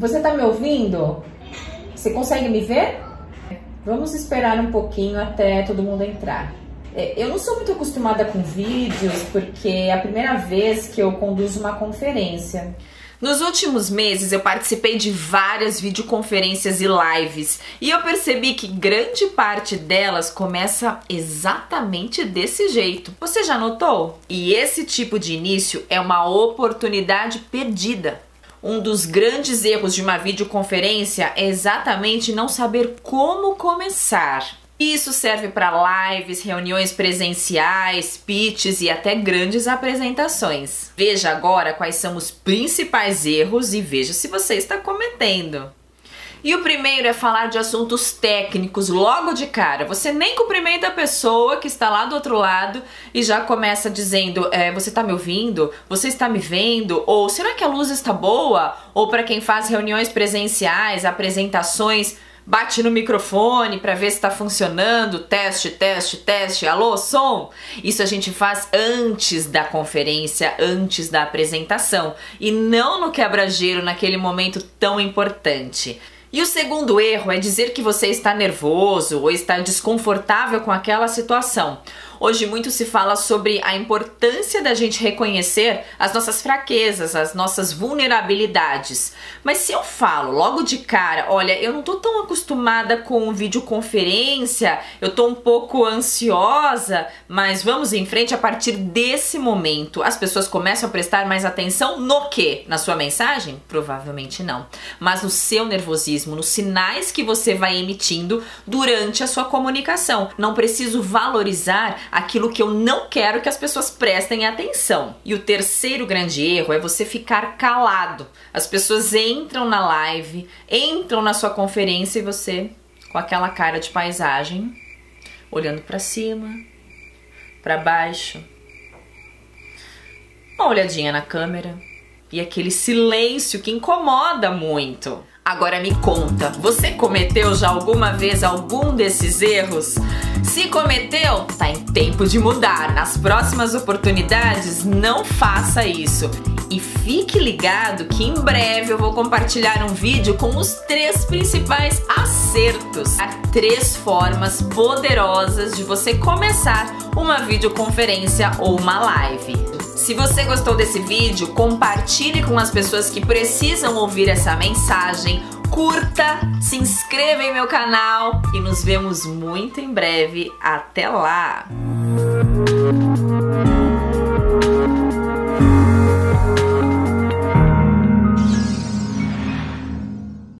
Você tá me ouvindo? Você consegue me ver? Vamos esperar um pouquinho até todo mundo entrar. É, eu não sou muito acostumada com vídeos porque é a primeira vez que eu conduzo uma conferência. Nos últimos meses eu participei de várias videoconferências e lives e eu percebi que grande parte delas começa exatamente desse jeito. Você já notou? E esse tipo de início é uma oportunidade perdida. Um dos grandes erros de uma videoconferência é exatamente não saber como começar. Isso serve para lives, reuniões presenciais, pitches e até grandes apresentações. Veja agora quais são os principais erros e veja se você está cometendo. E o primeiro é falar de assuntos técnicos logo de cara. Você nem cumprimenta a pessoa que está lá do outro lado e já começa dizendo: é, Você está me ouvindo? Você está me vendo? Ou será que a luz está boa? Ou para quem faz reuniões presenciais, apresentações bate no microfone para ver se está funcionando, teste, teste, teste, alô, som. Isso a gente faz antes da conferência, antes da apresentação e não no quebra-gelo naquele momento tão importante. E o segundo erro é dizer que você está nervoso ou está desconfortável com aquela situação. Hoje muito se fala sobre a importância da gente reconhecer as nossas fraquezas, as nossas vulnerabilidades. Mas se eu falo logo de cara, olha, eu não tô tão acostumada com videoconferência, eu tô um pouco ansiosa, mas vamos em frente a partir desse momento. As pessoas começam a prestar mais atenção no que? Na sua mensagem? Provavelmente não. Mas no seu nervosismo, nos sinais que você vai emitindo durante a sua comunicação. Não preciso valorizar aquilo que eu não quero que as pessoas prestem atenção. E o terceiro grande erro é você ficar calado. As pessoas entram na live, entram na sua conferência e você com aquela cara de paisagem, olhando para cima, para baixo. Uma olhadinha na câmera e aquele silêncio que incomoda muito. Agora me conta, você cometeu já alguma vez algum desses erros? Se cometeu, tá em tempo de mudar. Nas próximas oportunidades, não faça isso. E fique ligado que em breve eu vou compartilhar um vídeo com os três principais acertos. Há três formas poderosas de você começar uma videoconferência ou uma live. Se você gostou desse vídeo, compartilhe com as pessoas que precisam ouvir essa mensagem curta, se inscreva em meu canal e nos vemos muito em breve. Até lá!